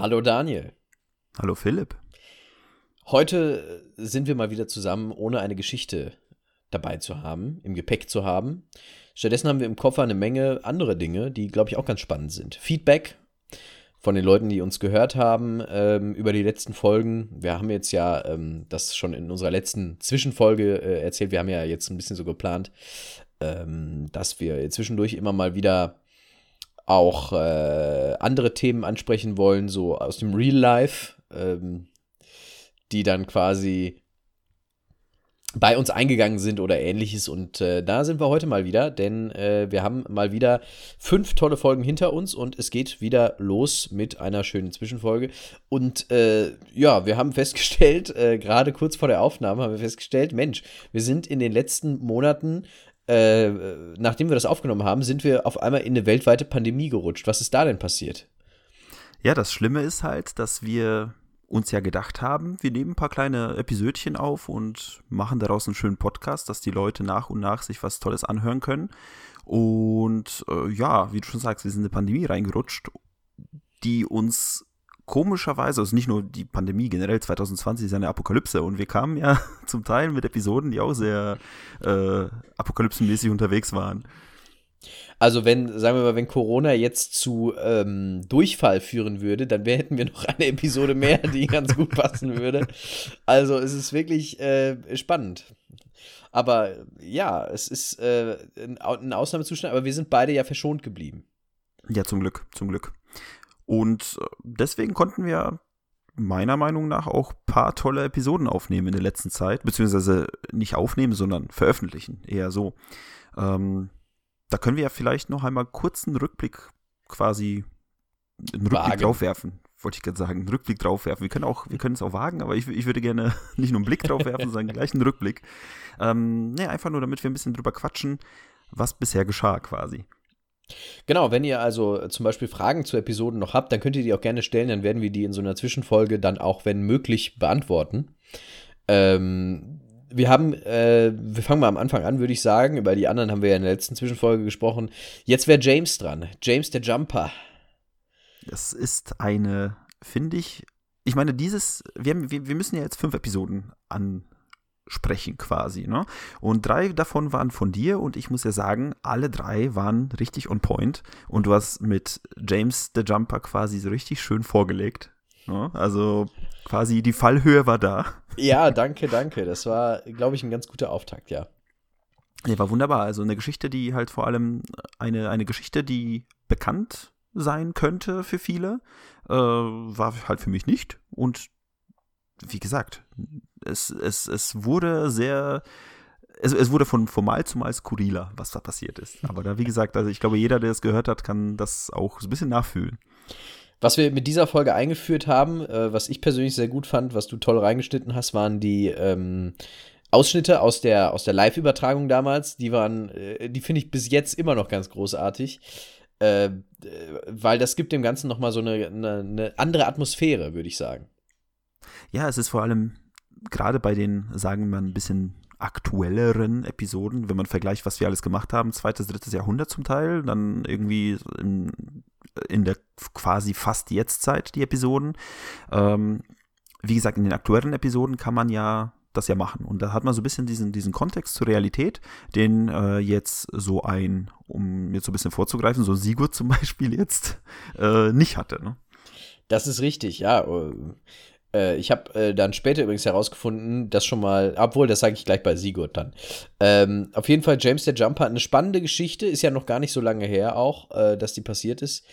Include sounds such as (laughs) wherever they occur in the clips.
Hallo Daniel. Hallo Philipp. Heute sind wir mal wieder zusammen, ohne eine Geschichte dabei zu haben, im Gepäck zu haben. Stattdessen haben wir im Koffer eine Menge andere Dinge, die, glaube ich, auch ganz spannend sind. Feedback von den Leuten, die uns gehört haben ähm, über die letzten Folgen. Wir haben jetzt ja ähm, das schon in unserer letzten Zwischenfolge äh, erzählt. Wir haben ja jetzt ein bisschen so geplant, ähm, dass wir zwischendurch immer mal wieder auch äh, andere Themen ansprechen wollen, so aus dem Real Life, ähm, die dann quasi bei uns eingegangen sind oder ähnliches. Und äh, da sind wir heute mal wieder, denn äh, wir haben mal wieder fünf tolle Folgen hinter uns und es geht wieder los mit einer schönen Zwischenfolge. Und äh, ja, wir haben festgestellt, äh, gerade kurz vor der Aufnahme haben wir festgestellt, Mensch, wir sind in den letzten Monaten äh, nachdem wir das aufgenommen haben, sind wir auf einmal in eine weltweite Pandemie gerutscht. Was ist da denn passiert? Ja, das Schlimme ist halt, dass wir uns ja gedacht haben, wir nehmen ein paar kleine Episödchen auf und machen daraus einen schönen Podcast, dass die Leute nach und nach sich was Tolles anhören können. Und äh, ja, wie du schon sagst, wir sind in eine Pandemie reingerutscht, die uns komischerweise, also nicht nur die Pandemie, generell 2020 ist eine Apokalypse und wir kamen ja (laughs) zum Teil mit Episoden, die auch sehr äh, apokalypsenmäßig unterwegs waren. Also wenn, sagen wir mal, wenn Corona jetzt zu ähm, Durchfall führen würde, dann hätten wir noch eine Episode mehr, die (laughs) ganz gut passen würde. Also es ist wirklich äh, spannend. Aber ja, es ist äh, ein Ausnahmezustand, aber wir sind beide ja verschont geblieben. Ja, zum Glück, zum Glück. Und äh, deswegen konnten wir meiner Meinung nach auch ein paar tolle Episoden aufnehmen in der letzten Zeit, beziehungsweise nicht aufnehmen, sondern veröffentlichen, eher so. Ähm, da können wir ja vielleicht noch einmal kurz einen Rückblick quasi, einen Rückblick wagen. draufwerfen, wollte ich gerade sagen, einen Rückblick draufwerfen. Wir können auch, wir können es auch wagen, aber ich, ich würde gerne (laughs) nicht nur einen Blick draufwerfen, sondern gleich einen Rückblick. Ähm, ne, einfach nur, damit wir ein bisschen drüber quatschen, was bisher geschah quasi. Genau, wenn ihr also zum Beispiel Fragen zu Episoden noch habt, dann könnt ihr die auch gerne stellen, dann werden wir die in so einer Zwischenfolge dann auch, wenn möglich, beantworten. Ähm, wir haben, äh, wir fangen mal am Anfang an, würde ich sagen. Über die anderen haben wir ja in der letzten Zwischenfolge gesprochen. Jetzt wäre James dran. James der Jumper. Das ist eine, finde ich, ich meine, dieses, wir, haben, wir, wir müssen ja jetzt fünf Episoden an, sprechen quasi. Ne? Und drei davon waren von dir und ich muss ja sagen, alle drei waren richtig on point und du hast mit James the Jumper quasi so richtig schön vorgelegt. Ne? Also quasi die Fallhöhe war da. Ja, danke, danke. Das war, glaube ich, ein ganz guter Auftakt, ja. Ja, war wunderbar. Also eine Geschichte, die halt vor allem eine, eine Geschichte, die bekannt sein könnte für viele, äh, war halt für mich nicht. Und wie gesagt, es, es, es wurde sehr, es, es wurde von, von Mal zu Mal skurriler, was da passiert ist. Aber da, wie gesagt, also ich glaube, jeder, der es gehört hat, kann das auch so ein bisschen nachfühlen. Was wir mit dieser Folge eingeführt haben, äh, was ich persönlich sehr gut fand, was du toll reingeschnitten hast, waren die ähm, Ausschnitte aus der, aus der Live-Übertragung damals. Die waren, äh, die finde ich bis jetzt immer noch ganz großartig. Äh, weil das gibt dem Ganzen nochmal so eine, eine, eine andere Atmosphäre, würde ich sagen. Ja, es ist vor allem gerade bei den, sagen wir mal, ein bisschen aktuelleren Episoden, wenn man vergleicht, was wir alles gemacht haben, zweites, drittes Jahrhundert zum Teil, dann irgendwie in, in der quasi fast Jetztzeit die Episoden. Ähm, wie gesagt, in den aktuellen Episoden kann man ja das ja machen. Und da hat man so ein bisschen diesen, diesen Kontext zur Realität, den äh, jetzt so ein, um jetzt so ein bisschen vorzugreifen, so Sigurd zum (laughs) Beispiel jetzt äh, nicht hatte. Ne? Das ist richtig, ja. Äh, ich habe äh, dann später übrigens herausgefunden, dass schon mal, obwohl, das sage ich gleich bei Sigurd dann. Ähm, auf jeden Fall, James der Jumper hat eine spannende Geschichte, ist ja noch gar nicht so lange her auch, äh, dass die passiert ist.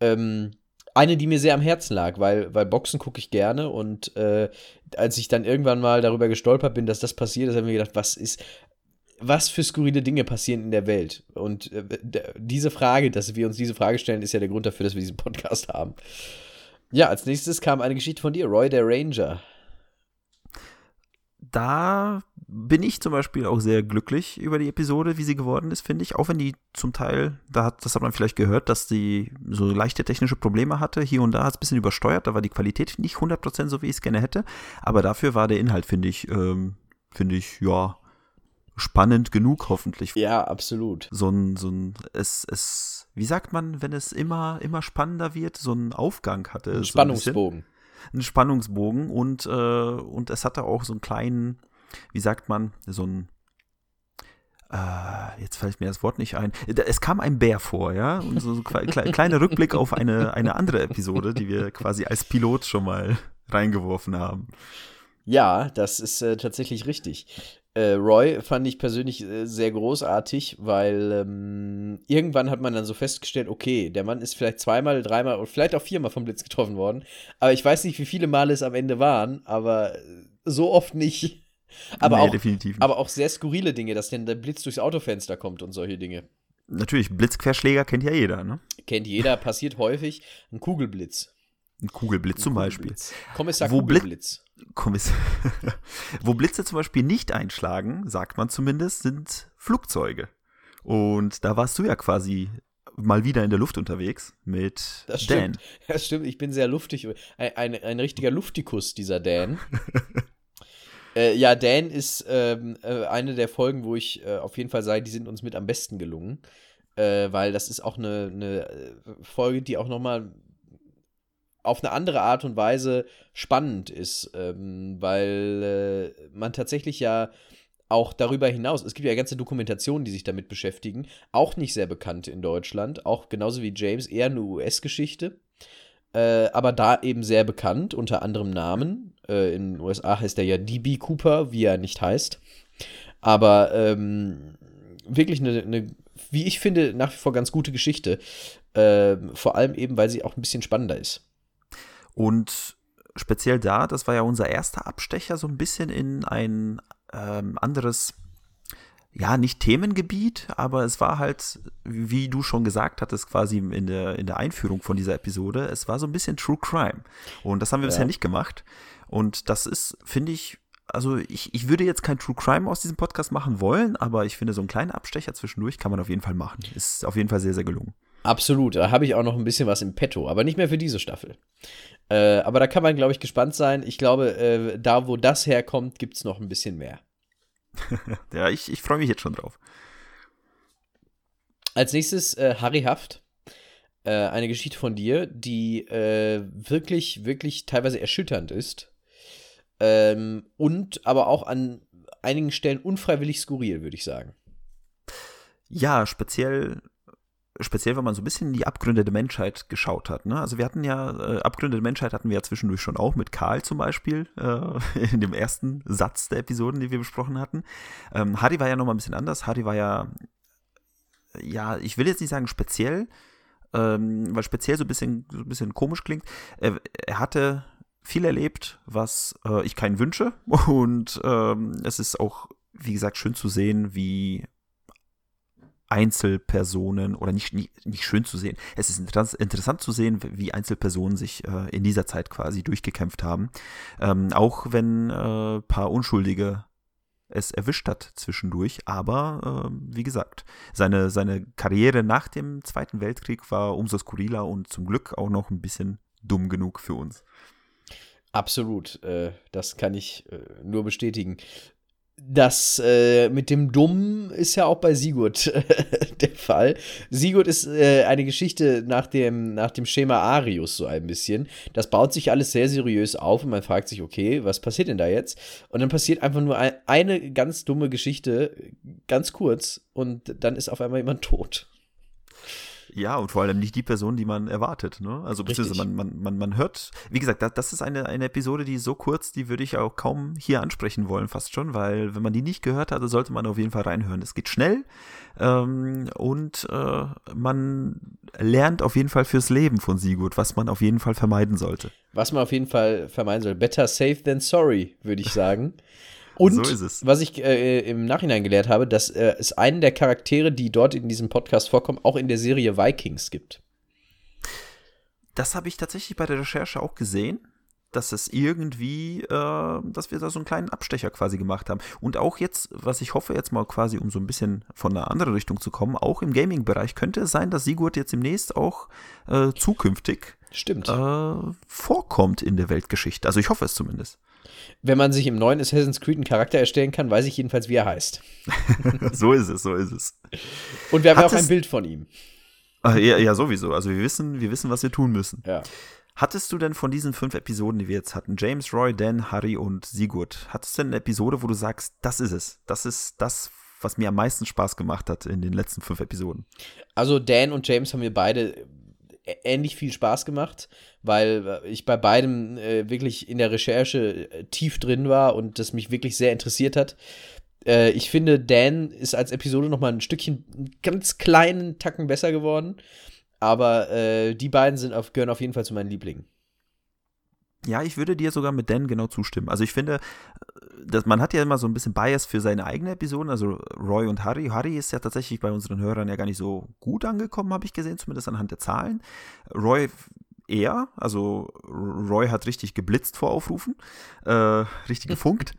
Ähm, eine, die mir sehr am Herzen lag, weil, weil Boxen gucke ich gerne und äh, als ich dann irgendwann mal darüber gestolpert bin, dass das passiert ist, habe ich mir gedacht, was ist, was für skurrile Dinge passieren in der Welt? Und äh, diese Frage, dass wir uns diese Frage stellen, ist ja der Grund dafür, dass wir diesen Podcast haben. Ja, als nächstes kam eine Geschichte von dir, Roy der Ranger. Da bin ich zum Beispiel auch sehr glücklich über die Episode, wie sie geworden ist, finde ich. Auch wenn die zum Teil, da hat, das hat man vielleicht gehört, dass die so leichte technische Probleme hatte. Hier und da hat es ein bisschen übersteuert. Da war die Qualität nicht 100% so, wie ich es gerne hätte. Aber dafür war der Inhalt, finde ich, ähm, finde ich, ja, spannend genug, hoffentlich. Ja, absolut. So ein, so ein, es, es, wie sagt man, wenn es immer, immer spannender wird, so ein Aufgang hatte. Ein Spannungsbogen. So ein, ein, Spannungsbogen und, äh, und es hatte auch so einen kleinen, wie sagt man, so ein, äh, jetzt fällt mir das Wort nicht ein. Es kam ein Bär vor, ja, und so ein kleiner Rückblick auf eine, eine andere Episode, die wir quasi als Pilot schon mal reingeworfen haben. Ja, das ist äh, tatsächlich richtig. Äh, Roy fand ich persönlich äh, sehr großartig, weil ähm, irgendwann hat man dann so festgestellt, okay, der Mann ist vielleicht zweimal, dreimal oder vielleicht auch viermal vom Blitz getroffen worden. Aber ich weiß nicht, wie viele Male es am Ende waren, aber äh, so oft nicht. Aber, nee, auch, definitiv nicht. aber auch sehr skurrile Dinge, dass denn der Blitz durchs Autofenster kommt und solche Dinge. Natürlich, Blitzquerschläger kennt ja jeder, ne? Kennt jeder, passiert häufig. Ein Kugelblitz. Ein Kugelblitz zum Kugelblitz. Beispiel. Kommissar Wo Kugelblitz. Kommissar (laughs) Wo Blitze zum Beispiel nicht einschlagen, sagt man zumindest, sind Flugzeuge. Und da warst du ja quasi mal wieder in der Luft unterwegs mit das Dan. Stimmt. (laughs) Das stimmt, ich bin sehr luftig. Ein, ein, ein richtiger Luftikus, dieser Dan. (laughs) äh, ja, Dan ist ähm, äh, eine der Folgen, wo ich äh, auf jeden Fall sage, die sind uns mit am besten gelungen. Äh, weil das ist auch eine, eine äh, Folge, die auch nochmal auf eine andere Art und Weise spannend ist, ähm, weil äh, man tatsächlich ja auch darüber hinaus, es gibt ja ganze Dokumentationen, die sich damit beschäftigen, auch nicht sehr bekannt in Deutschland, auch genauso wie James, eher eine US-Geschichte, äh, aber da eben sehr bekannt, unter anderem Namen. Äh, in den USA heißt er ja DB Cooper, wie er nicht heißt. Aber ähm, wirklich eine, eine, wie ich finde, nach wie vor ganz gute Geschichte. Äh, vor allem eben, weil sie auch ein bisschen spannender ist. Und speziell da, das war ja unser erster Abstecher, so ein bisschen in ein ähm, anderes, ja, nicht Themengebiet, aber es war halt, wie du schon gesagt hattest, quasi in der, in der Einführung von dieser Episode, es war so ein bisschen True Crime. Und das haben wir ja. bisher nicht gemacht. Und das ist, finde ich, also ich, ich würde jetzt kein True Crime aus diesem Podcast machen wollen, aber ich finde, so einen kleinen Abstecher zwischendurch kann man auf jeden Fall machen. Ist auf jeden Fall sehr, sehr gelungen. Absolut, da habe ich auch noch ein bisschen was im Petto, aber nicht mehr für diese Staffel. Äh, aber da kann man, glaube ich, gespannt sein. Ich glaube, äh, da, wo das herkommt, gibt es noch ein bisschen mehr. (laughs) ja, ich, ich freue mich jetzt schon drauf. Als nächstes äh, Harry Haft. Äh, eine Geschichte von dir, die äh, wirklich, wirklich teilweise erschütternd ist. Ähm, und aber auch an einigen Stellen unfreiwillig skurril, würde ich sagen. Ja, speziell speziell, wenn man so ein bisschen in die Abgründe der Menschheit geschaut hat. Ne? Also wir hatten ja, äh, Abgründe der Menschheit hatten wir ja zwischendurch schon auch mit Karl zum Beispiel, äh, (laughs) in dem ersten Satz der Episoden, die wir besprochen hatten. Ähm, Harry war ja nochmal ein bisschen anders. Harry war ja, ja, ich will jetzt nicht sagen speziell, ähm, weil speziell so ein bisschen, so ein bisschen komisch klingt. Er, er hatte viel erlebt, was äh, ich keinen wünsche. (laughs) Und ähm, es ist auch, wie gesagt, schön zu sehen, wie Einzelpersonen oder nicht, nicht, nicht schön zu sehen. Es ist interessant zu sehen, wie Einzelpersonen sich äh, in dieser Zeit quasi durchgekämpft haben. Ähm, auch wenn äh, paar Unschuldige es erwischt hat zwischendurch. Aber äh, wie gesagt, seine, seine Karriere nach dem Zweiten Weltkrieg war umso skurriler und zum Glück auch noch ein bisschen dumm genug für uns. Absolut, äh, das kann ich äh, nur bestätigen. Das äh, mit dem Dummen ist ja auch bei Sigurd äh, (laughs) der Fall. Sigurd ist äh, eine Geschichte nach dem, nach dem Schema Arius so ein bisschen. Das baut sich alles sehr seriös auf und man fragt sich, okay, was passiert denn da jetzt? Und dann passiert einfach nur ein, eine ganz dumme Geschichte, ganz kurz, und dann ist auf einmal jemand tot. Ja, und vor allem nicht die Person, die man erwartet. Ne? Also beziehungsweise man, man, man, man hört, wie gesagt, das, das ist eine, eine Episode, die so kurz, die würde ich auch kaum hier ansprechen wollen, fast schon, weil wenn man die nicht gehört hat, sollte man auf jeden Fall reinhören. Es geht schnell ähm, und äh, man lernt auf jeden Fall fürs Leben von Sigurd, was man auf jeden Fall vermeiden sollte. Was man auf jeden Fall vermeiden soll. Better safe than sorry, würde ich sagen. (laughs) Und so was ich äh, im Nachhinein gelehrt habe, dass äh, es einen der Charaktere, die dort in diesem Podcast vorkommen, auch in der Serie Vikings gibt. Das habe ich tatsächlich bei der Recherche auch gesehen, dass es irgendwie, äh, dass wir da so einen kleinen Abstecher quasi gemacht haben. Und auch jetzt, was ich hoffe, jetzt mal quasi, um so ein bisschen von einer anderen Richtung zu kommen, auch im Gaming-Bereich könnte es sein, dass Sigurd jetzt demnächst auch äh, zukünftig Stimmt. Äh, vorkommt in der Weltgeschichte. Also ich hoffe es zumindest. Wenn man sich im neuen Assassin's Creed einen Charakter erstellen kann, weiß ich jedenfalls, wie er heißt. (laughs) so ist es, so ist es. Und wir haben ja auch ein Bild von ihm. Ah, ja, ja, sowieso. Also wir wissen, wir wissen, was wir tun müssen. Ja. Hattest du denn von diesen fünf Episoden, die wir jetzt hatten, James, Roy, Dan, Harry und Sigurd, hattest du denn eine Episode, wo du sagst, das ist es? Das ist das, was mir am meisten Spaß gemacht hat in den letzten fünf Episoden? Also Dan und James haben mir beide ähnlich viel Spaß gemacht, weil ich bei beidem äh, wirklich in der Recherche äh, tief drin war und das mich wirklich sehr interessiert hat. Äh, ich finde, Dan ist als Episode noch mal ein Stückchen, einen ganz kleinen Tacken besser geworden. Aber äh, die beiden sind auf, gehören auf jeden Fall zu meinen Lieblingen. Ja, ich würde dir sogar mit Dan genau zustimmen. Also ich finde, äh, dass man hat ja immer so ein bisschen Bias für seine eigene Episoden, also Roy und Harry. Harry ist ja tatsächlich bei unseren Hörern ja gar nicht so gut angekommen, habe ich gesehen, zumindest anhand der Zahlen. Roy er, also Roy hat richtig geblitzt vor Aufrufen, äh, richtig (laughs) gefunkt.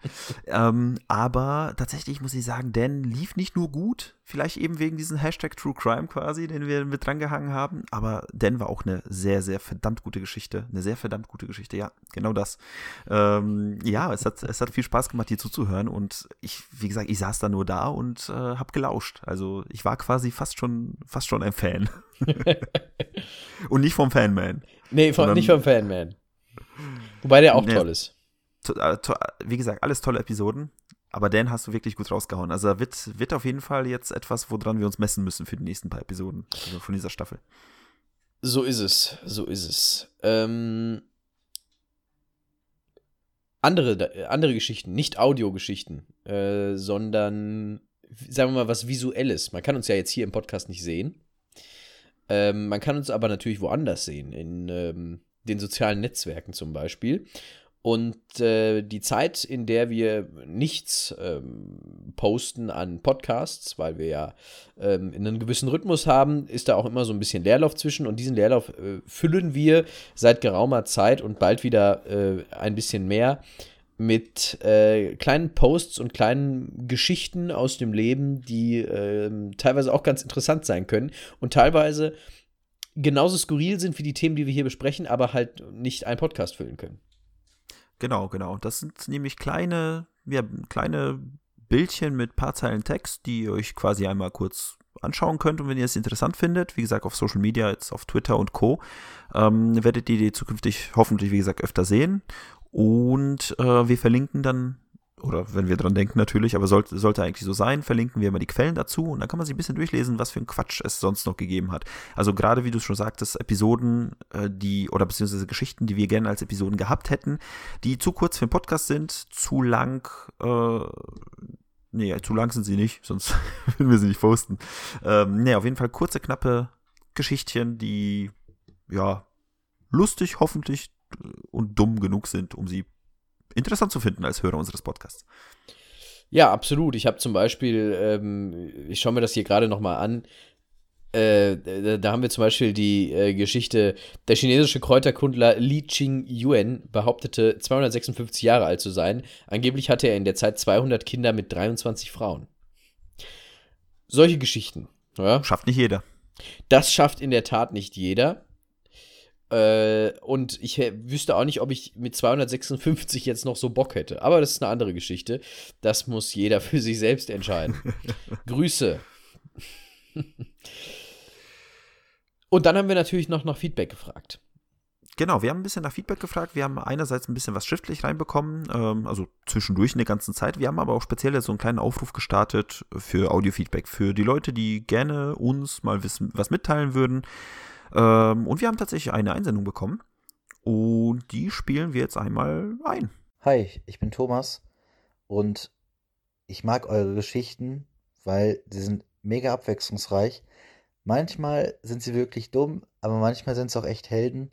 ähm, aber tatsächlich muss ich sagen, Dan lief nicht nur gut, vielleicht eben wegen diesem Hashtag True Crime quasi, den wir mit drangehangen haben, aber Dan war auch eine sehr, sehr verdammt gute Geschichte. Eine sehr verdammt gute Geschichte, ja, genau das. Ähm, ja, es hat, es hat viel Spaß gemacht, dir zuzuhören und ich, wie gesagt, ich saß da nur da und äh, habe gelauscht. Also ich war quasi fast schon, fast schon ein Fan. (laughs) und nicht vom Fanman. Nee, von, nicht vom Fanman. Wobei der auch nee, toll ist. To, äh, to, wie gesagt, alles tolle Episoden. Aber Dan hast du wirklich gut rausgehauen. Also da wird, wird auf jeden Fall jetzt etwas, woran wir uns messen müssen für die nächsten paar Episoden also von dieser Staffel. So ist es, so ist es. Ähm, andere, andere Geschichten, nicht Audiogeschichten, äh, sondern, sagen wir mal, was Visuelles. Man kann uns ja jetzt hier im Podcast nicht sehen. Ähm, man kann uns aber natürlich woanders sehen, in ähm, den sozialen Netzwerken zum Beispiel. Und äh, die Zeit, in der wir nichts ähm, posten an Podcasts, weil wir ja ähm, in einem gewissen Rhythmus haben, ist da auch immer so ein bisschen Leerlauf zwischen. Und diesen Leerlauf äh, füllen wir seit geraumer Zeit und bald wieder äh, ein bisschen mehr mit äh, kleinen Posts und kleinen Geschichten aus dem Leben, die äh, teilweise auch ganz interessant sein können und teilweise genauso skurril sind wie die Themen, die wir hier besprechen, aber halt nicht einen Podcast füllen können. Genau, genau. Das sind nämlich kleine, ja, kleine Bildchen mit paar Zeilen Text, die ihr euch quasi einmal kurz anschauen könnt und wenn ihr es interessant findet, wie gesagt, auf Social Media, jetzt auf Twitter und Co., ähm, werdet ihr die zukünftig hoffentlich, wie gesagt, öfter sehen. Und äh, wir verlinken dann, oder wenn wir dran denken natürlich, aber sollte, sollte eigentlich so sein, verlinken wir immer die Quellen dazu und dann kann man sich ein bisschen durchlesen, was für ein Quatsch es sonst noch gegeben hat. Also gerade wie du schon sagtest, Episoden, äh, die, oder beziehungsweise Geschichten, die wir gerne als Episoden gehabt hätten, die zu kurz für den Podcast sind, zu lang, äh, Nee, zu lang sind sie nicht, (laughs) sonst würden wir sie nicht posten. Ähm, nee, auf jeden Fall kurze, knappe Geschichtchen, die, ja, lustig, hoffentlich und dumm genug sind, um sie interessant zu finden als Hörer unseres Podcasts. Ja, absolut. Ich habe zum Beispiel, ähm, ich schaue mir das hier gerade nochmal an, äh, da haben wir zum Beispiel die äh, Geschichte, der chinesische Kräuterkundler Li Ching Yuan behauptete, 256 Jahre alt zu sein. Angeblich hatte er in der Zeit 200 Kinder mit 23 Frauen. Solche Geschichten. Ja? Schafft nicht jeder. Das schafft in der Tat nicht jeder. Äh, und ich wüsste auch nicht, ob ich mit 256 jetzt noch so Bock hätte. Aber das ist eine andere Geschichte. Das muss jeder für sich selbst entscheiden. (laughs) Grüße. und dann haben wir natürlich noch nach Feedback gefragt. Genau, wir haben ein bisschen nach Feedback gefragt. Wir haben einerseits ein bisschen was schriftlich reinbekommen, ähm, also zwischendurch in der ganzen Zeit. Wir haben aber auch speziell so einen kleinen Aufruf gestartet für Audio-Feedback, für die Leute, die gerne uns mal wissen, was mitteilen würden. Ähm, und wir haben tatsächlich eine Einsendung bekommen. Und die spielen wir jetzt einmal ein. Hi, ich bin Thomas und ich mag eure Geschichten, weil sie sind mega abwechslungsreich. Manchmal sind sie wirklich dumm, aber manchmal sind sie auch echt Helden.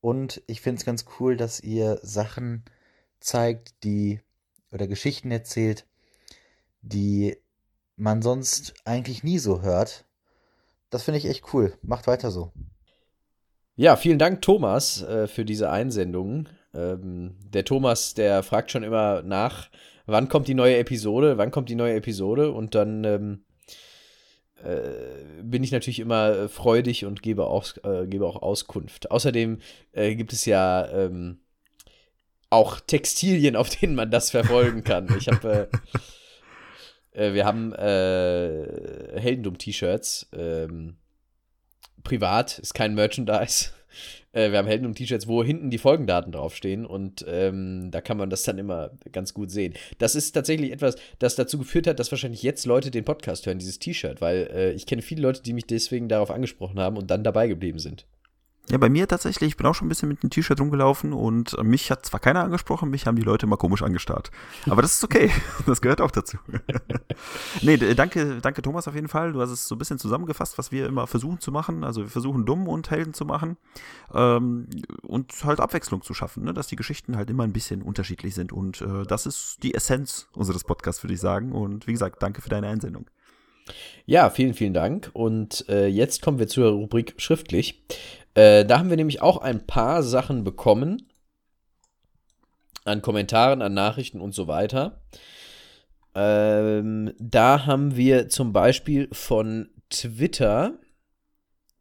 Und ich finde es ganz cool, dass ihr Sachen zeigt, die oder Geschichten erzählt, die man sonst eigentlich nie so hört. Das finde ich echt cool. Macht weiter so. Ja, vielen Dank, Thomas, äh, für diese Einsendung. Ähm, der Thomas, der fragt schon immer nach, wann kommt die neue Episode, wann kommt die neue Episode und dann ähm, äh, bin ich natürlich immer freudig und gebe auch, äh, gebe auch Auskunft. Außerdem äh, gibt es ja ähm, auch Textilien, auf denen man das verfolgen kann. Ich habe, äh, äh, wir haben äh, Heldendum-T-Shirts. Ähm, privat, ist kein Merchandise. (laughs) Äh, wir haben Heldendum-T-Shirts, wo hinten die Folgendaten draufstehen und ähm, da kann man das dann immer ganz gut sehen. Das ist tatsächlich etwas, das dazu geführt hat, dass wahrscheinlich jetzt Leute den Podcast hören, dieses T-Shirt, weil äh, ich kenne viele Leute, die mich deswegen darauf angesprochen haben und dann dabei geblieben sind. Ja, bei mir tatsächlich, ich bin auch schon ein bisschen mit einem T-Shirt rumgelaufen und mich hat zwar keiner angesprochen, mich haben die Leute mal komisch angestarrt. Aber das ist okay, (laughs) das gehört auch dazu. (laughs) nee, danke, danke Thomas auf jeden Fall. Du hast es so ein bisschen zusammengefasst, was wir immer versuchen zu machen. Also wir versuchen dumm und Helden zu machen ähm, und halt Abwechslung zu schaffen, ne? dass die Geschichten halt immer ein bisschen unterschiedlich sind. Und äh, das ist die Essenz unseres Podcasts, würde ich sagen. Und wie gesagt, danke für deine Einsendung. Ja, vielen, vielen Dank. Und äh, jetzt kommen wir zur Rubrik schriftlich. Äh, da haben wir nämlich auch ein paar Sachen bekommen. An Kommentaren, an Nachrichten und so weiter. Ähm, da haben wir zum Beispiel von Twitter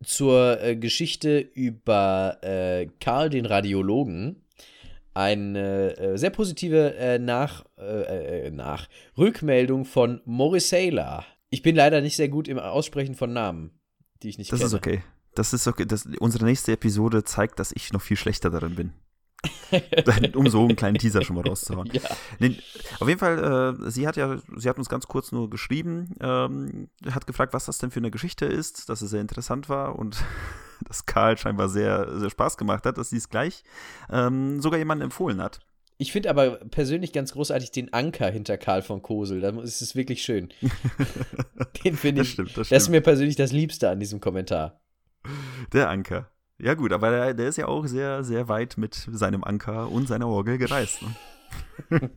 zur äh, Geschichte über äh, Karl den Radiologen eine äh, sehr positive äh, nach, äh, nach Rückmeldung von Morisela. Ich bin leider nicht sehr gut im Aussprechen von Namen, die ich nicht das kenne. Das ist okay. Das ist okay. Das, unsere nächste Episode zeigt, dass ich noch viel schlechter darin bin. (laughs) um so einen kleinen Teaser schon mal rauszuhauen. (laughs) Ja. Nee, auf jeden Fall, äh, sie hat ja, sie hat uns ganz kurz nur geschrieben, ähm, hat gefragt, was das denn für eine Geschichte ist, dass es sehr interessant war und (laughs) dass Karl scheinbar sehr, sehr Spaß gemacht hat, dass sie es gleich ähm, sogar jemandem empfohlen hat. Ich finde aber persönlich ganz großartig den Anker hinter Karl von Kosel. Da ist es wirklich schön. den finde ich. Das, stimmt, das, stimmt. das ist mir persönlich das Liebste an diesem Kommentar. Der Anker. Ja, gut, aber der, der, ist ja auch sehr, sehr weit mit seinem Anker und seiner Orgel gereist. Ne? (laughs)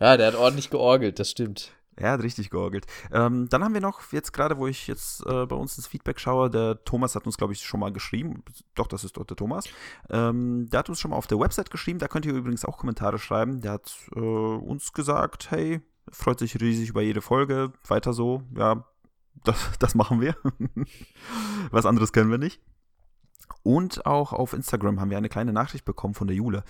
ja, der hat ordentlich georgelt, das stimmt. Er hat richtig georgelt. Ähm, dann haben wir noch, jetzt gerade, wo ich jetzt äh, bei uns das Feedback schaue, der Thomas hat uns, glaube ich, schon mal geschrieben. Doch, das ist dort der Thomas. Ähm, der hat uns schon mal auf der Website geschrieben. Da könnt ihr übrigens auch Kommentare schreiben. Der hat äh, uns gesagt, hey, freut sich riesig über jede Folge. Weiter so. Ja, das, das machen wir. (laughs) Was anderes können wir nicht. Und auch auf Instagram haben wir eine kleine Nachricht bekommen von der Jule.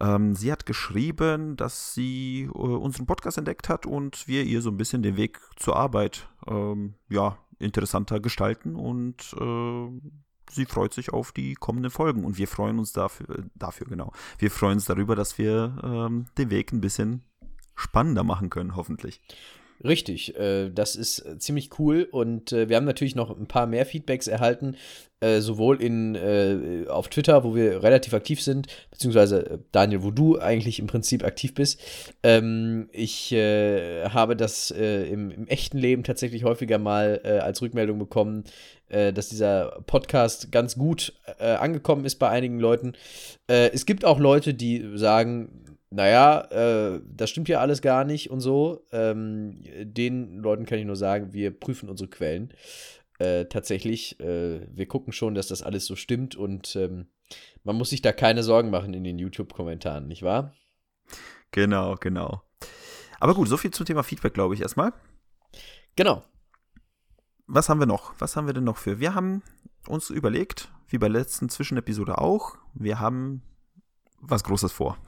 Ähm, sie hat geschrieben, dass sie äh, unseren Podcast entdeckt hat und wir ihr so ein bisschen den Weg zur Arbeit ähm, ja, interessanter gestalten und äh, sie freut sich auf die kommenden Folgen und wir freuen uns dafür, äh, dafür genau. Wir freuen uns darüber, dass wir ähm, den Weg ein bisschen spannender machen können, hoffentlich. Richtig, äh, das ist äh, ziemlich cool und äh, wir haben natürlich noch ein paar mehr Feedbacks erhalten, äh, sowohl in, äh, auf Twitter, wo wir relativ aktiv sind, beziehungsweise äh, Daniel, wo du eigentlich im Prinzip aktiv bist. Ähm, ich habe das im, im, echten Leben tatsächlich häufiger mal als Rückmeldung bekommen, dass dieser Podcast ganz gut angekommen ist bei einigen Leuten. es gibt auch Leute, die sagen, naja, äh, das stimmt ja alles gar nicht und so. Ähm, den Leuten kann ich nur sagen, wir prüfen unsere Quellen. Äh, tatsächlich, äh, wir gucken schon, dass das alles so stimmt und ähm, man muss sich da keine Sorgen machen in den YouTube-Kommentaren, nicht wahr? Genau, genau. Aber gut, so viel zum Thema Feedback, glaube ich, erstmal. Genau. Was haben wir noch? Was haben wir denn noch für? Wir haben uns überlegt, wie bei der letzten Zwischenepisode auch, wir haben was Großes vor.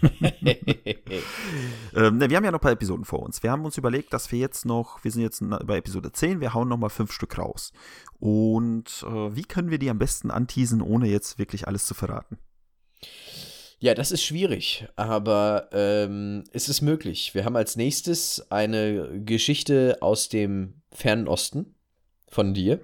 (laughs) ähm, ne, wir haben ja noch ein paar Episoden vor uns. Wir haben uns überlegt, dass wir jetzt noch, wir sind jetzt bei Episode 10, wir hauen noch mal fünf Stück raus. Und äh, wie können wir die am besten anteasen, ohne jetzt wirklich alles zu verraten? Ja, das ist schwierig, aber ähm, es ist möglich. Wir haben als nächstes eine Geschichte aus dem fernen Osten von dir.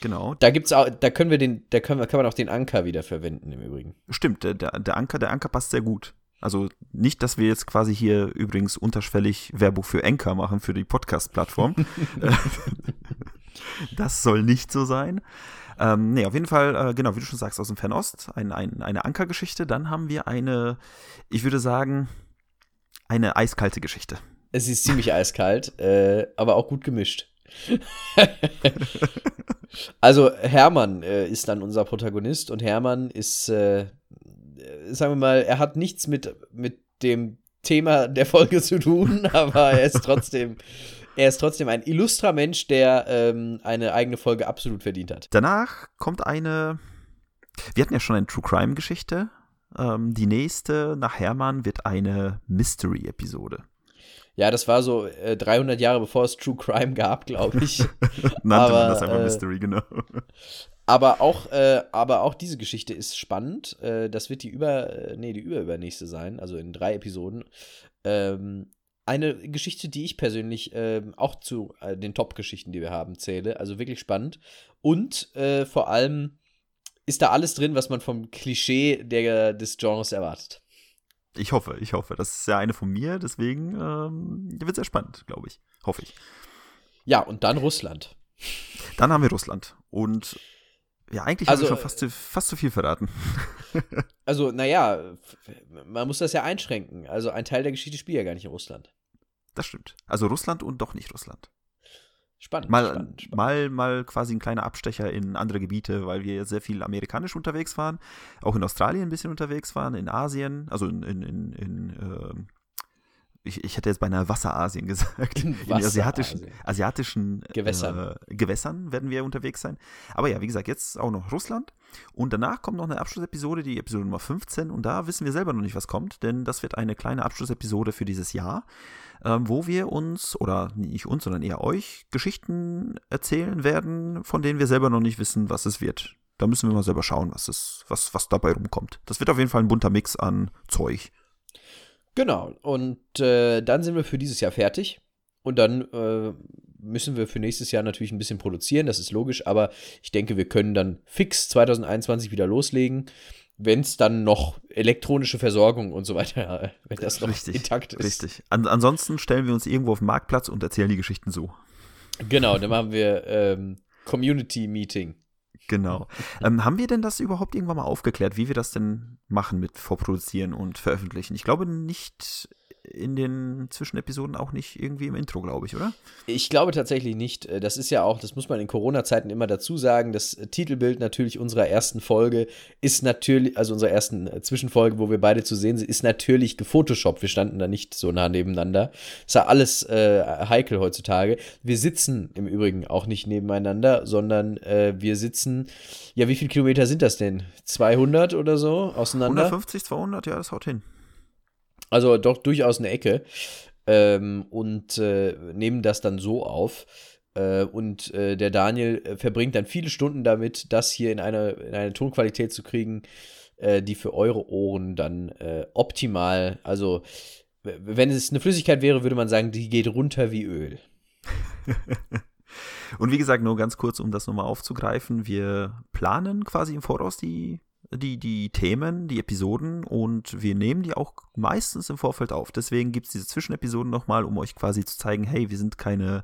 Genau. Da gibt's auch, da können wir den, da können wir, kann man auch den Anker wieder verwenden im Übrigen. Stimmt, der, der, der Anker, der Anker passt sehr gut. Also nicht, dass wir jetzt quasi hier übrigens unterschwellig Werbung für Anker machen, für die Podcast-Plattform. (laughs) das soll nicht so sein. Ähm, nee, auf jeden Fall, äh, genau, wie du schon sagst, aus dem Fernost, ein, ein, eine Ankergeschichte. Dann haben wir eine, ich würde sagen, eine eiskalte Geschichte. Es ist ziemlich eiskalt, äh, aber auch gut gemischt. (laughs) also Hermann äh, ist dann unser Protagonist und Hermann ist, äh, sagen wir mal, er hat nichts mit, mit dem Thema der Folge zu tun, (laughs) aber er ist trotzdem, er ist trotzdem ein illustrer Mensch, der ähm, eine eigene Folge absolut verdient hat. Danach kommt eine, wir hatten ja schon eine True Crime Geschichte Ähm, die nächste nach Hermann wird eine Mystery-Episode. Ja, das war so äh, 300 Jahre bevor es True Crime gab, glaube ich. (laughs) Nannte aber, man das einfach äh, Mystery, genau. Aber auch, äh, aber auch diese Geschichte ist spannend. Äh, das wird die über, äh, nee, die überübernächste sein, also in drei Episoden. Ähm, eine Geschichte, die ich persönlich äh, auch zu äh, den Top-Geschichten, die wir haben, zähle. Also wirklich spannend. Und vor allem ist da alles drin, was man vom Klischee der, des Genres erwartet. Ich hoffe, ich hoffe. Das ist ja eine von mir, deswegen ähm, wird es sehr spannend, glaube ich. Hoffe ich. Ja, und dann Russland. Dann haben wir Russland. Und ja, eigentlich also, haben wir schon fast, fast zu viel verraten. (laughs) also, naja, man muss das ja einschränken. Also, ein Teil der Geschichte spielt ja gar nicht in Russland. Das stimmt. Also Russland und doch nicht Russland. Spannend mal, spannend, spannend. mal, mal quasi ein kleiner Abstecher in andere Gebiete, weil wir sehr viel amerikanisch unterwegs waren, auch in Australien ein bisschen unterwegs waren, in Asien, also in, in, in, in äh, ich, ich hätte jetzt beinahe Wasserasien (laughs) gesagt. In, in asiatischen, asiatischen Gewässern. Äh, Gewässern werden wir unterwegs sein. Aber ja, wie gesagt, jetzt auch noch Russland. Und danach kommt noch eine Abschlussepisode, die Episode Nummer 15. Und da wissen wir selber noch nicht, was kommt, denn das wird eine kleine Abschlussepisode für dieses Jahr, ähm, wo wir uns, oder nicht uns, sondern eher euch, Geschichten erzählen werden, von denen wir selber noch nicht wissen, was es wird. Da müssen wir mal selber schauen, was, es, was, was dabei rumkommt. Das wird auf jeden Fall ein bunter Mix an Zeug. Genau. Und äh, dann sind wir für dieses Jahr fertig. Und dann äh, müssen wir für nächstes Jahr natürlich ein bisschen produzieren, das ist logisch, aber ich denke, wir können dann fix 2021 wieder loslegen, wenn es dann noch elektronische Versorgung und so weiter, (laughs) wenn das noch richtig, intakt ist. Richtig. An ansonsten stellen wir uns irgendwo auf den Marktplatz und erzählen die Geschichten so. Genau, dann machen wir ähm, Community Meeting. Genau. Ähm, haben wir denn das überhaupt irgendwann mal aufgeklärt, wie wir das denn machen mit Vorproduzieren und Veröffentlichen? Ich glaube nicht in den Zwischenepisoden auch nicht irgendwie im Intro, glaube ich, oder? Ich glaube tatsächlich nicht. Äh, das ist ja auch, das muss man in Corona-Zeiten immer dazu sagen, das Titelbild natürlich unserer ersten Folge ist natürlich, also unserer ersten äh, Zwischenfolge, wo wir beide zu sehen sind, ist natürlich gefotoshoppt. Wir standen da nicht so nah nebeneinander. Ist ja alles äh, heikel heutzutage. Wir sitzen im Übrigen auch nicht nebeneinander, sondern äh, wir sitzen, ja, wie viele Kilometer sind das denn? 200 oder so auseinander? 150, 200, ja, das haut hin. Also doch durchaus eine Ecke. Ähm, und äh, nehmen das dann so auf. Äh, und äh, der Daniel äh, verbringt dann viele Stunden damit, das hier in eine, in eine Tonqualität zu kriegen, äh, die für eure Ohren dann äh, optimal, also wenn es eine Flüssigkeit wäre, würde man sagen, die geht runter wie Öl. (laughs) Und wie gesagt, nur ganz kurz, um das nochmal aufzugreifen, wir planen quasi im Voraus die die, die Themen, die Episoden und wir nehmen die auch meistens im Vorfeld auf. Deswegen gibt es diese Zwischenepisoden nochmal, um euch quasi zu zeigen, hey, wir sind keine,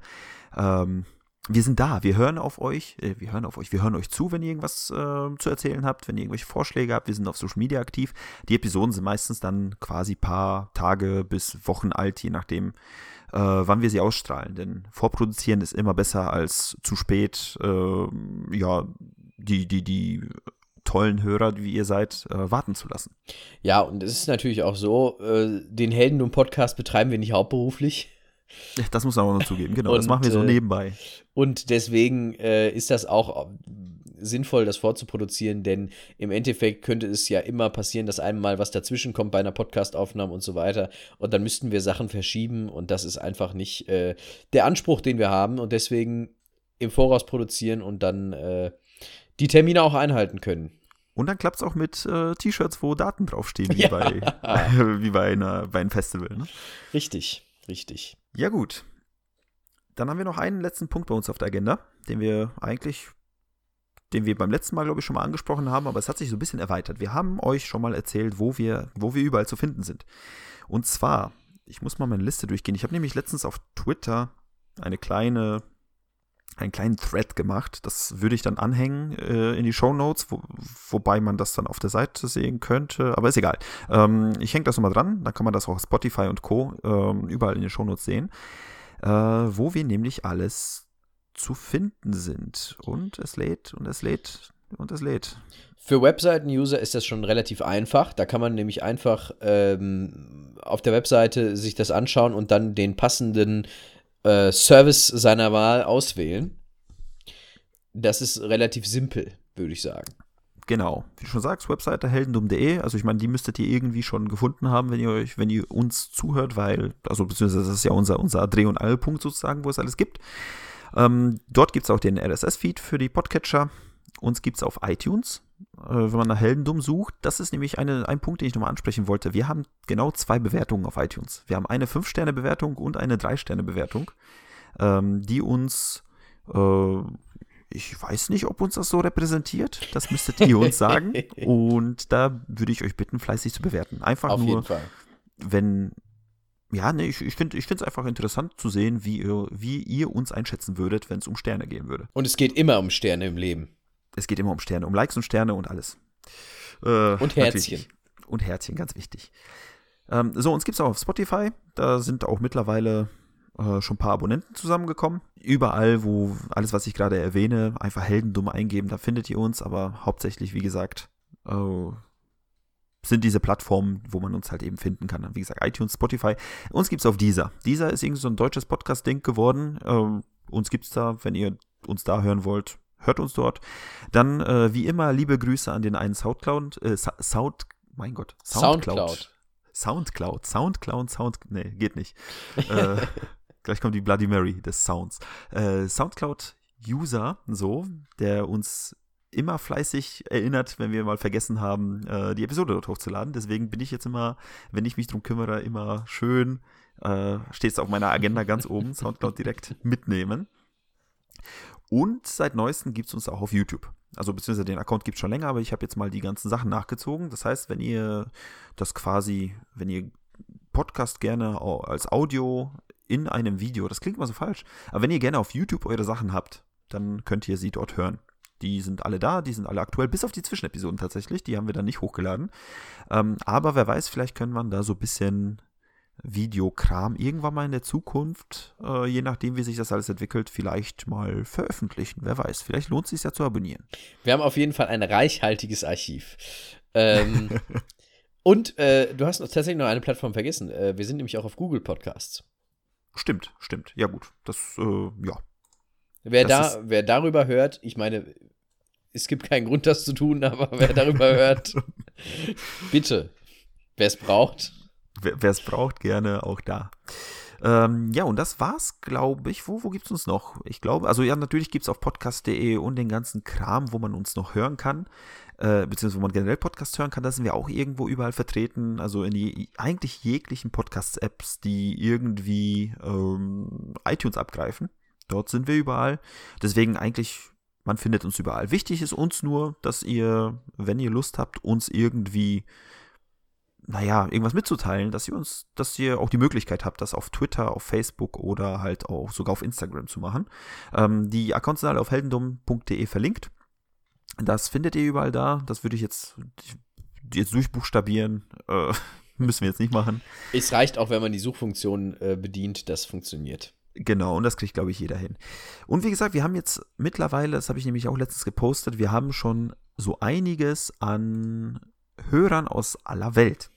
ähm, wir sind da, wir hören auf euch, äh, wir hören auf euch, wir hören euch zu, wenn ihr irgendwas äh, zu erzählen habt, wenn ihr irgendwelche Vorschläge habt, wir sind auf Social Media aktiv. Die Episoden sind meistens dann quasi paar Tage bis Wochen alt, je nachdem, äh, wann wir sie ausstrahlen. Denn vorproduzieren ist immer besser als zu spät, äh, ja, die, die, die tollen Hörer, wie ihr seid, äh, warten zu lassen. Ja, und es ist natürlich auch so, äh, den Helden und Podcast betreiben wir nicht hauptberuflich. Das muss man aber noch zugeben, genau. Und, das machen wir so äh, nebenbei. Und deswegen äh, ist das auch sinnvoll, das vorzuproduzieren, denn im Endeffekt könnte es ja immer passieren, dass einem mal was dazwischen kommt bei einer Podcastaufnahme und so weiter. Und dann müssten wir Sachen verschieben und das ist einfach nicht äh, der Anspruch, den wir haben. Und deswegen im Voraus produzieren und dann äh, die Termine auch einhalten können. Und dann klappt es auch mit äh, T-Shirts, wo Daten draufstehen, wie, ja. bei, (laughs) wie bei, einer, bei einem Festival. Ne? Richtig, richtig. Ja, gut. Dann haben wir noch einen letzten Punkt bei uns auf der Agenda, den wir eigentlich, den wir beim letzten Mal, glaube ich, schon mal angesprochen haben, aber es hat sich so ein bisschen erweitert. Wir haben euch schon mal erzählt, wo wir, wo wir überall zu finden sind. Und zwar, ich muss mal meine Liste durchgehen. Ich habe nämlich letztens auf Twitter eine kleine einen kleinen Thread gemacht. Das würde ich dann anhängen äh, in die Show Notes, wo, wobei man das dann auf der Seite sehen könnte. Aber ist egal. Ähm, ich hänge das nochmal dran. Dann kann man das auch auf Spotify und Co. Ähm, überall in den Show Notes sehen. Äh, wo wir nämlich alles zu finden sind. Und es lädt und es lädt und es lädt. Für Webseiten-User ist das schon relativ einfach. Da kann man nämlich einfach ähm, auf der Webseite sich das anschauen und dann den passenden äh, Service seiner Wahl auswählen. Das ist relativ simpel, würde ich sagen. Genau, wie du schon sagst, Webseite heldendumm.de. Also ich meine, die müsstet ihr irgendwie schon gefunden haben, wenn ihr euch, wenn ihr uns zuhört, weil, also beziehungsweise das ist ja unser, unser Dreh- und Allpunkt sozusagen, wo es alles gibt. Ähm, dort gibt es auch den RSS-Feed für die Podcatcher. Uns gibt es auf iTunes, äh, wenn man nach Heldendumm sucht. Das ist nämlich eine, ein Punkt, den ich nochmal ansprechen wollte. Wir haben genau zwei Bewertungen auf iTunes. Wir haben eine 5-Sterne-Bewertung und eine 3-Sterne-Bewertung, ähm, die uns äh, ich weiß nicht, ob uns das so repräsentiert. Das müsstet ihr uns sagen. (laughs) Und da würde ich euch bitten, fleißig zu bewerten. Einfach Auf nur, jeden Fall. wenn. Ja, nee, ich, ich finde es einfach interessant zu sehen, wie ihr, wie ihr uns einschätzen würdet, wenn es um Sterne gehen würde. Und es geht immer um Sterne im Leben. Es geht immer um Sterne, um Likes und Sterne und alles. Äh, Und Herzchen. natürlich. Und Herzchen, ganz wichtig. Ähm, so, uns gibt es auch auf Spotify. Da sind auch mittlerweile äh, schon ein paar Abonnenten zusammengekommen. Überall, wo alles, was ich gerade erwähne, einfach heldendumm eingeben, da findet ihr uns. Aber hauptsächlich, wie gesagt, äh, sind diese Plattformen, wo man uns halt eben finden kann. Wie gesagt, iTunes, Spotify. Uns gibt es auf Deezer. Deezer ist irgendwie so ein deutsches Podcast-Ding geworden. Ähm, uns gibt es da, wenn ihr uns da hören wollt, hört uns dort. Dann, äh, wie immer, liebe Grüße an den einen Soundcloud, äh, Sound, mein Gott, Soundcloud. Soundcloud, Soundcloud, Sound, nee, geht nicht. äh, (laughs) gleich kommt die Bloody Mary des Sounds. Äh, Soundcloud-User, so, der uns immer fleißig erinnert, wenn wir mal vergessen haben, äh, die Episode dort hochzuladen. Deswegen bin ich jetzt immer, wenn ich mich drum kümmere, immer schön, äh, steht es auf meiner Agenda ganz oben, (laughs) Soundcloud direkt mitnehmen. Und seit neuestem gibt es uns auch auf YouTube. Also beziehungsweise den Account gibt es schon länger, aber ich habe jetzt mal die ganzen Sachen nachgezogen. Das heißt, wenn ihr das quasi, wenn ihr Podcast gerne als Audio in einem Video, das klingt immer so falsch, aber wenn ihr gerne auf YouTube eure Sachen habt, dann könnt ihr sie dort hören. Die sind alle da, die sind alle aktuell, bis auf die Zwischenepisoden tatsächlich, die haben wir dann nicht hochgeladen. Ähm, aber wer weiß, vielleicht können wir da so ein bisschen Videokram irgendwann mal in der Zukunft, äh, je nachdem, wie sich das alles entwickelt, vielleicht mal veröffentlichen. Wer weiß, vielleicht lohnt es sich ja zu abonnieren. Wir haben auf jeden Fall ein reichhaltiges Archiv. Ähm, (laughs) und äh, du hast tatsächlich noch eine Plattform vergessen. Äh, wir sind nämlich auch auf Google Podcasts. Stimmt, stimmt. Ja, gut. Das, äh, ja. Wer, Das da, wer darüber hört, ich meine, es gibt keinen Grund, das zu tun, (laughs) aber wer darüber hört, (laughs) bitte, wer es braucht. Wer es braucht, gerne auch da. Ähm, ja, und das war's, glaube ich. Wo, wo gibt's uns noch? Ich glaube, also ja, natürlich gibt's auf podcast.de und den ganzen Kram, wo man uns noch hören kann. Äh, beziehungsweise wo man generell Podcasts hören kann, da sind wir auch irgendwo überall vertreten. Also in je, eigentlich jeglichen Podcast-Apps, die irgendwie ähm, iTunes abgreifen. Dort sind wir überall. Deswegen eigentlich, man findet uns überall. Wichtig ist uns nur, dass ihr, wenn ihr Lust habt, uns irgendwie naja, irgendwas mitzuteilen, dass ihr uns, dass ihr auch die Möglichkeit habt, das auf Twitter, auf Facebook oder halt auch sogar auf Instagram zu machen. Ähm, die Accounts sind alle auf heldendumm.de verlinkt. Das findet ihr überall da. Das würde ich jetzt, jetzt durchbuchstabieren. Äh, (laughs) müssen wir jetzt nicht machen. Es reicht auch, wenn man die Suchfunktion äh, bedient, das funktioniert. Genau, und das kriegt, glaube ich, jeder hin. Und wie gesagt, wir haben jetzt mittlerweile, das habe ich nämlich auch letztens gepostet, wir haben schon so einiges an Hörern aus aller Welt.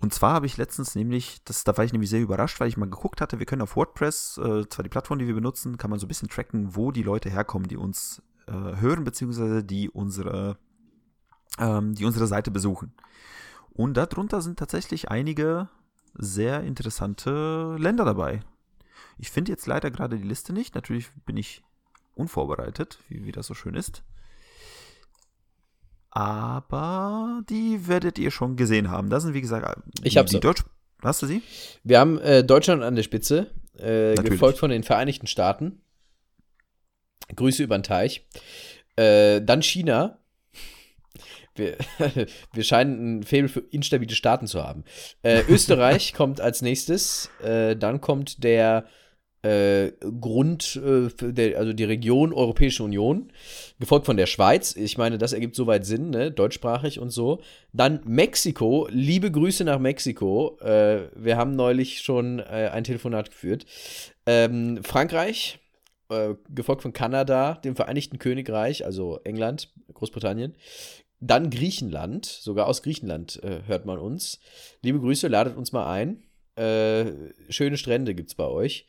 Und zwar habe ich letztens nämlich, das, da war ich nämlich sehr überrascht, weil ich mal geguckt hatte, wir können auf WordPress, äh, zwar die Plattform, die wir benutzen, kann man so ein bisschen tracken, wo die Leute herkommen, die uns äh, hören, beziehungsweise die unsere, ähm, die unsere Seite besuchen. Und darunter sind tatsächlich einige sehr interessante Länder dabei. Ich finde jetzt leider gerade die Liste nicht. Natürlich bin ich unvorbereitet, wie, wie das so schön ist. Aber die werdet ihr schon gesehen haben. Das sind, wie gesagt, Ich die, hab die sie. Deutsch. Hast du sie? Wir haben äh, Deutschland an der Spitze, äh, gefolgt von den Vereinigten Staaten. Grüße über den Teich. Äh, dann China. Wir, (laughs) wir scheinen ein Faible für instabile Staaten zu haben. Äh, Österreich (laughs) kommt als nächstes. Äh, dann kommt der äh, Grund, äh, der, also die Region Europäische Union, gefolgt von der Schweiz. Ich meine, das ergibt soweit Sinn, ne? deutschsprachig und so. Dann Mexiko. Liebe Grüße nach Mexiko. Äh, wir haben neulich schon äh, ein Telefonat geführt. Ähm, Frankreich, äh, gefolgt von Kanada, dem Vereinigten Königreich, also England, Großbritannien. Dann Griechenland, sogar aus Griechenland äh, hört man uns. Liebe Grüße, ladet uns mal ein. Schöne Strände gibt es bei euch.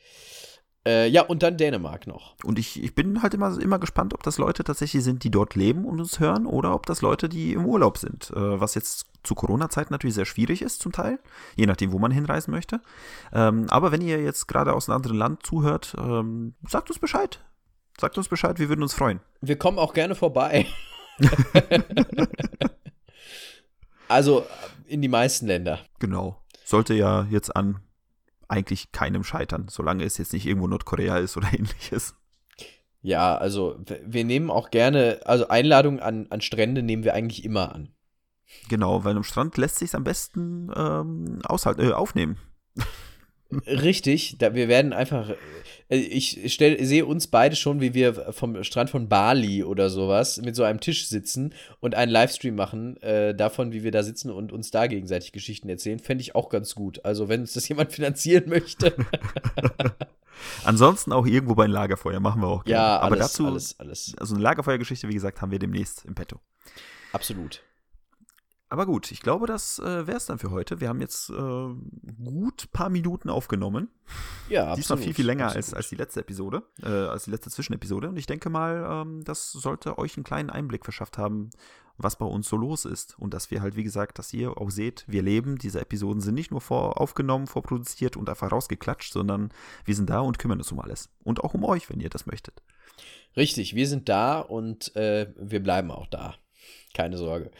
Äh, ja, und dann Dänemark noch. Und ich, ich bin halt immer, immer gespannt, ob das Leute tatsächlich sind, die dort leben und uns hören, oder ob das Leute, die im Urlaub sind. Äh, was jetzt zu Corona-Zeiten natürlich sehr schwierig ist, zum Teil, je nachdem, wo man hinreisen möchte. Ähm, aber wenn ihr jetzt gerade aus einem anderen Land zuhört, ähm, sagt uns Bescheid. Sagt uns Bescheid, wir würden uns freuen. Wir kommen auch gerne vorbei. (laughs) also in die meisten Länder. Genau. Sollte ja jetzt an eigentlich keinem scheitern, solange es jetzt nicht irgendwo Nordkorea ist oder (laughs) ähnliches. Ja, also wir nehmen auch gerne, also Einladungen an, an Strände nehmen wir eigentlich immer an. Genau, weil am Strand lässt sich am besten ähm, aushalten, äh, aufnehmen. (laughs) Richtig, da, wir werden einfach. Äh, ich stell, sehe uns beide schon, wie wir vom Strand von Bali oder sowas mit so einem Tisch sitzen und einen Livestream machen äh, davon, wie wir da sitzen und uns da gegenseitig Geschichten erzählen. Fände ich auch ganz gut. Also, wenn uns das (laughs) jemand finanzieren möchte. (laughs) Ansonsten auch irgendwo bei einem Lagerfeuer machen wir auch gerne. Ja, aber alles, dazu, alles, alles. Also eine Lagerfeuergeschichte, wie gesagt, haben wir demnächst im Petto. Absolut. Aber gut, ich glaube, das äh, wäre es dann für heute. Wir haben jetzt äh, gut paar Minuten aufgenommen. Ja, absolut. Diesmal viel, viel länger als, als die letzte Episode, äh, als die letzte Zwischenepisode. Und ich denke mal, ähm, das sollte euch einen kleinen Einblick verschafft haben, was bei uns so los ist. Und dass wir halt, wie gesagt, dass ihr auch seht, wir leben. Diese Episoden sind nicht nur vor aufgenommen, vorproduziert und einfach rausgeklatscht, sondern wir sind da und kümmern uns um alles. Und auch um euch, wenn ihr das möchtet. Richtig, wir sind da und äh, wir bleiben auch da. Keine Sorge.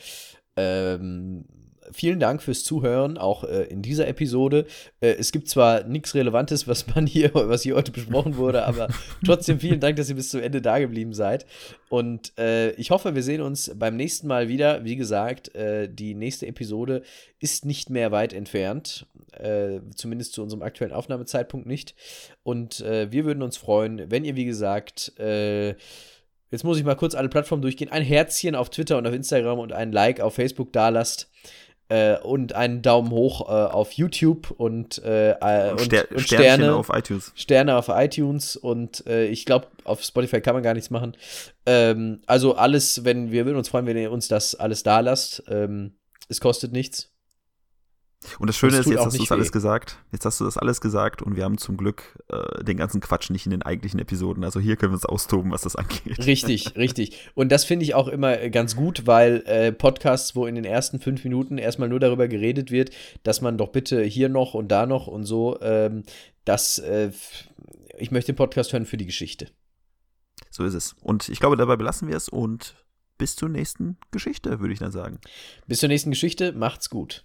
Ähm, vielen Dank fürs Zuhören, auch äh, in dieser Episode. Äh, es gibt zwar nichts Relevantes, was man hier, was hier heute besprochen wurde, aber (laughs) trotzdem vielen Dank, dass ihr bis zum Ende da geblieben seid. Und äh, ich hoffe, wir sehen uns beim nächsten Mal wieder. Wie gesagt, äh, die nächste Episode ist nicht mehr weit entfernt, äh, zumindest zu unserem aktuellen Aufnahmezeitpunkt nicht. Und äh, wir würden uns freuen, wenn ihr, wie gesagt, Jetzt muss ich mal kurz alle Plattformen durchgehen. Ein Herzchen auf Twitter und auf Instagram und ein Like auf Facebook da lasst. Äh, und einen Daumen hoch äh, auf YouTube und, äh, äh und, Ster und Sterne auf iTunes. Sterne auf iTunes und äh, ich glaube, auf Spotify kann man gar nichts machen. Ähm, also alles, wenn wir würden uns freuen, wenn ihr uns das alles da lasst. Ähm, es kostet nichts. Und das Schöne das ist, jetzt hast du das alles gesagt. Jetzt hast du das alles gesagt und wir haben zum Glück äh, den ganzen Quatsch nicht in den eigentlichen Episoden. Also hier können wir uns austoben, was das angeht. Richtig, (laughs) richtig. Und das finde ich auch immer ganz gut, weil äh, Podcasts, wo in den ersten fünf Minuten erstmal nur darüber geredet wird, dass man doch bitte hier noch und da noch und so, ähm, das, äh, ich möchte den Podcast hören für die Geschichte. So ist es. Und ich glaube, dabei belassen wir es und bis zur nächsten Geschichte, würde ich dann sagen. Bis zur nächsten Geschichte, macht's gut.